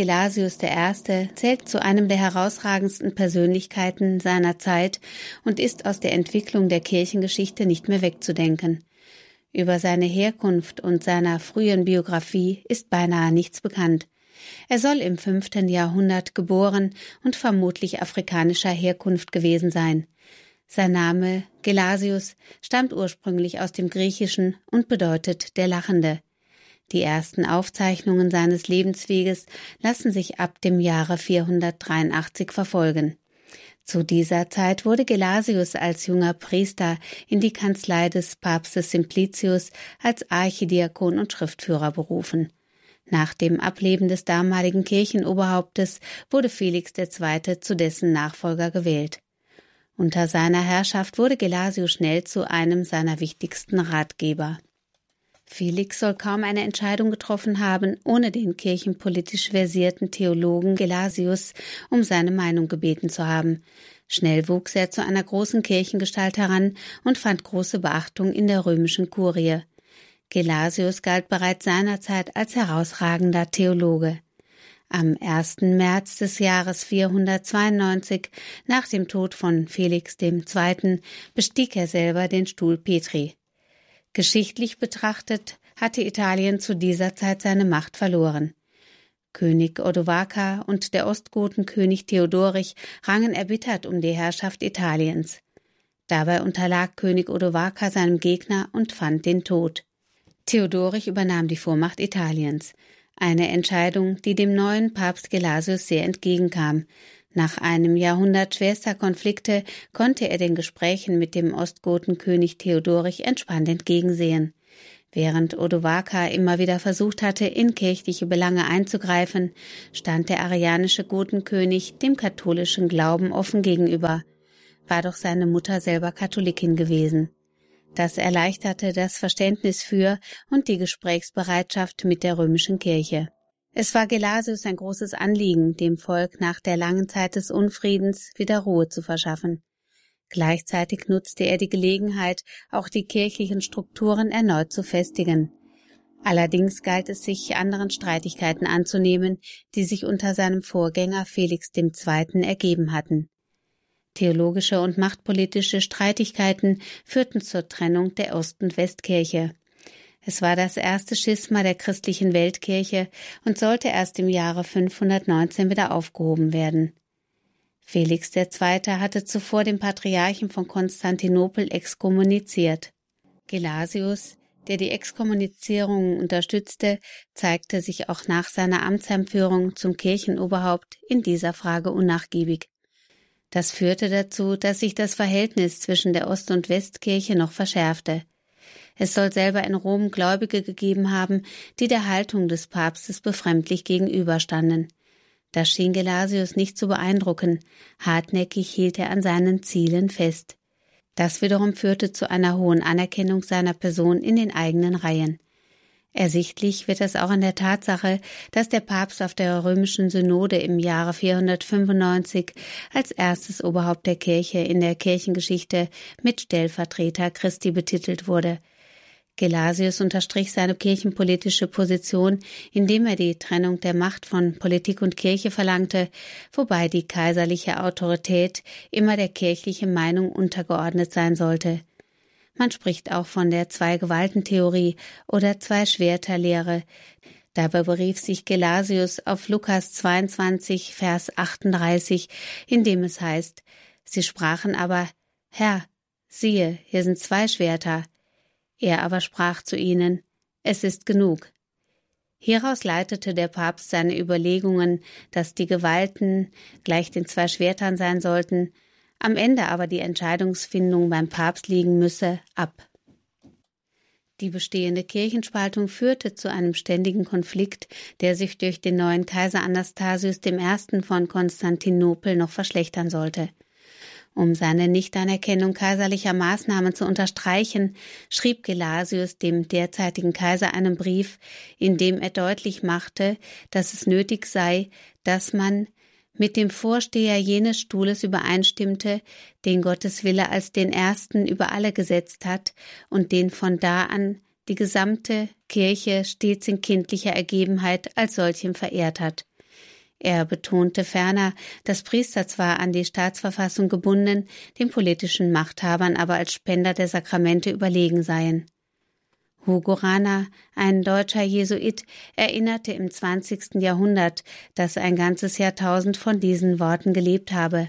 Gelasius I. zählt zu einem der herausragendsten Persönlichkeiten seiner Zeit und ist aus der Entwicklung der Kirchengeschichte nicht mehr wegzudenken. Über seine Herkunft und seiner frühen Biografie ist beinahe nichts bekannt. Er soll im fünften Jahrhundert geboren und vermutlich afrikanischer Herkunft gewesen sein. Sein Name Gelasius stammt ursprünglich aus dem Griechischen und bedeutet der Lachende. Die ersten Aufzeichnungen seines Lebensweges lassen sich ab dem Jahre 483 verfolgen. Zu dieser Zeit wurde Gelasius als junger Priester in die Kanzlei des Papstes Simplicius als Archidiakon und Schriftführer berufen. Nach dem Ableben des damaligen Kirchenoberhauptes wurde Felix II. zu dessen Nachfolger gewählt. Unter seiner Herrschaft wurde Gelasius schnell zu einem seiner wichtigsten Ratgeber. Felix soll kaum eine Entscheidung getroffen haben, ohne den kirchenpolitisch versierten Theologen Gelasius um seine Meinung gebeten zu haben. Schnell wuchs er zu einer großen Kirchengestalt heran und fand große Beachtung in der römischen Kurie. Gelasius galt bereits seinerzeit als herausragender Theologe. Am 1. März des Jahres 492, nach dem Tod von Felix II., bestieg er selber den Stuhl Petri. Geschichtlich betrachtet hatte Italien zu dieser Zeit seine Macht verloren. König Odovaker und der Ostgotenkönig Theodorich rangen erbittert um die Herrschaft Italiens. Dabei unterlag König Odovaker seinem Gegner und fand den Tod. Theodorich übernahm die Vormacht Italiens, eine Entscheidung, die dem neuen Papst Gelasius sehr entgegenkam, nach einem Jahrhundert schwerster Konflikte konnte er den Gesprächen mit dem Ostgotenkönig Theodorich entspannt entgegensehen. Während Odovaker immer wieder versucht hatte, in kirchliche Belange einzugreifen, stand der arianische Gotenkönig dem katholischen Glauben offen gegenüber, war doch seine Mutter selber Katholikin gewesen. Das erleichterte das Verständnis für und die Gesprächsbereitschaft mit der römischen Kirche. Es war Gelasius ein großes Anliegen, dem Volk nach der langen Zeit des Unfriedens wieder Ruhe zu verschaffen. Gleichzeitig nutzte er die Gelegenheit, auch die kirchlichen Strukturen erneut zu festigen. Allerdings galt es sich anderen Streitigkeiten anzunehmen, die sich unter seinem Vorgänger Felix II. ergeben hatten. Theologische und machtpolitische Streitigkeiten führten zur Trennung der Ost- und Westkirche. Es war das erste Schisma der christlichen Weltkirche und sollte erst im Jahre 519 wieder aufgehoben werden. Felix II. hatte zuvor den Patriarchen von Konstantinopel exkommuniziert. Gelasius, der die Exkommunizierung unterstützte, zeigte sich auch nach seiner Amtseinführung zum Kirchenoberhaupt in dieser Frage unnachgiebig. Das führte dazu, dass sich das Verhältnis zwischen der Ost- und Westkirche noch verschärfte. Es soll selber in Rom Gläubige gegeben haben, die der Haltung des Papstes befremdlich gegenüberstanden. Das schien Gelasius nicht zu beeindrucken, hartnäckig hielt er an seinen Zielen fest. Das wiederum führte zu einer hohen Anerkennung seiner Person in den eigenen Reihen. Ersichtlich wird es auch an der Tatsache, dass der Papst auf der römischen Synode im Jahre 495 als erstes Oberhaupt der Kirche in der Kirchengeschichte mit Stellvertreter Christi betitelt wurde. Gelasius unterstrich seine kirchenpolitische Position, indem er die Trennung der Macht von Politik und Kirche verlangte, wobei die kaiserliche Autorität immer der kirchlichen Meinung untergeordnet sein sollte. Man spricht auch von der Zwei-Gewalten-Theorie oder Zwei-Schwerter-Lehre. Dabei berief sich Gelasius auf Lukas 22, Vers 38, in dem es heißt, Sie sprachen aber, Herr, siehe, hier sind zwei Schwerter. Er aber sprach zu ihnen, es ist genug. Hieraus leitete der Papst seine Überlegungen, dass die Gewalten gleich den zwei Schwertern sein sollten, am Ende aber die Entscheidungsfindung beim Papst liegen müsse, ab. Die bestehende Kirchenspaltung führte zu einem ständigen Konflikt, der sich durch den neuen Kaiser Anastasius I. von Konstantinopel noch verschlechtern sollte. Um seine Nichtanerkennung kaiserlicher Maßnahmen zu unterstreichen, schrieb Gelasius dem derzeitigen Kaiser einen Brief, in dem er deutlich machte, dass es nötig sei, dass man mit dem Vorsteher jenes Stuhles übereinstimmte, den Gottes Wille als den ersten über alle gesetzt hat und den von da an die gesamte Kirche stets in kindlicher Ergebenheit als solchen verehrt hat. Er betonte ferner, dass Priester zwar an die Staatsverfassung gebunden, den politischen Machthabern aber als Spender der Sakramente überlegen seien. Hugo Rana, ein deutscher Jesuit, erinnerte im 20. Jahrhundert, dass ein ganzes Jahrtausend von diesen Worten gelebt habe.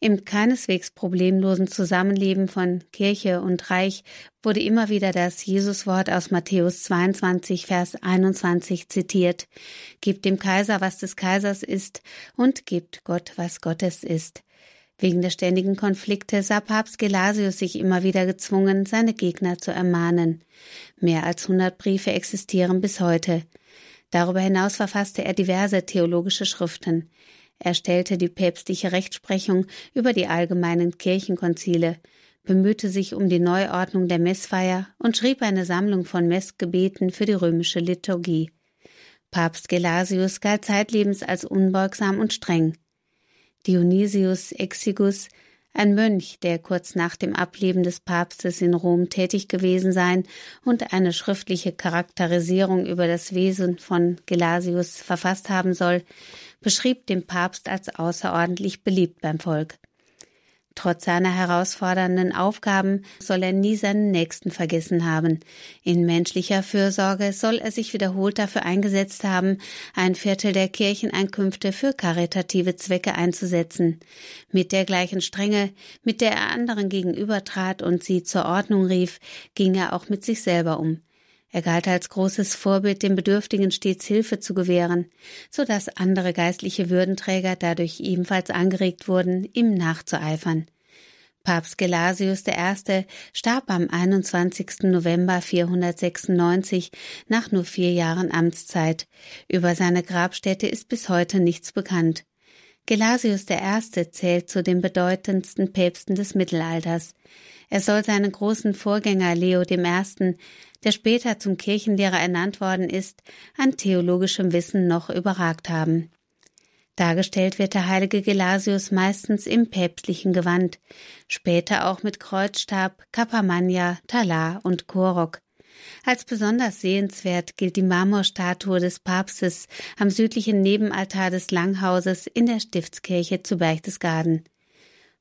Im keineswegs problemlosen Zusammenleben von Kirche und Reich wurde immer wieder das Jesuswort aus Matthäus 22, Vers 21 zitiert. Gebt dem Kaiser, was des Kaisers ist, und gebt Gott, was Gottes ist. Wegen der ständigen Konflikte sah Papst Gelasius sich immer wieder gezwungen, seine Gegner zu ermahnen. Mehr als hundert Briefe existieren bis heute. Darüber hinaus verfasste er diverse theologische Schriften. Er stellte die päpstliche Rechtsprechung über die allgemeinen Kirchenkonzile, bemühte sich um die Neuordnung der Messfeier und schrieb eine Sammlung von Messgebeten für die römische Liturgie. Papst Gelasius galt zeitlebens als unbeugsam und streng. Dionysius Exigus, ein Mönch, der kurz nach dem Ableben des Papstes in Rom tätig gewesen sein und eine schriftliche Charakterisierung über das Wesen von Gelasius verfasst haben soll, beschrieb den Papst als außerordentlich beliebt beim Volk. Trotz seiner herausfordernden Aufgaben soll er nie seinen Nächsten vergessen haben. In menschlicher Fürsorge soll er sich wiederholt dafür eingesetzt haben, ein Viertel der Kircheneinkünfte für karitative Zwecke einzusetzen. Mit der gleichen Strenge, mit der er anderen gegenübertrat und sie zur Ordnung rief, ging er auch mit sich selber um. Er galt als großes Vorbild, den Bedürftigen stets Hilfe zu gewähren, so dass andere geistliche Würdenträger dadurch ebenfalls angeregt wurden, ihm nachzueifern. Papst Gelasius I. starb am 21. November 496 nach nur vier Jahren Amtszeit. Über seine Grabstätte ist bis heute nichts bekannt. Gelasius I. zählt zu den bedeutendsten Päpsten des Mittelalters. Er soll seinen großen Vorgänger Leo I., der später zum Kirchenlehrer ernannt worden ist, an theologischem Wissen noch überragt haben. Dargestellt wird der heilige Gelasius meistens im päpstlichen Gewand, später auch mit Kreuzstab, Kapamania, Talar und Chorrock. Als besonders sehenswert gilt die Marmorstatue des Papstes am südlichen Nebenaltar des Langhauses in der Stiftskirche zu Berchtesgaden.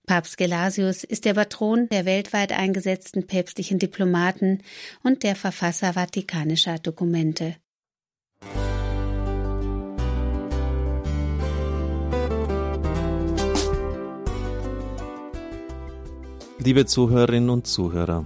Papst Gelasius ist der Patron der weltweit eingesetzten päpstlichen Diplomaten und der Verfasser vatikanischer Dokumente. Liebe Zuhörerinnen und Zuhörer,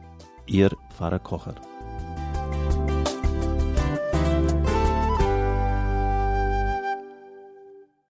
Ihr Pfarrer Kocher.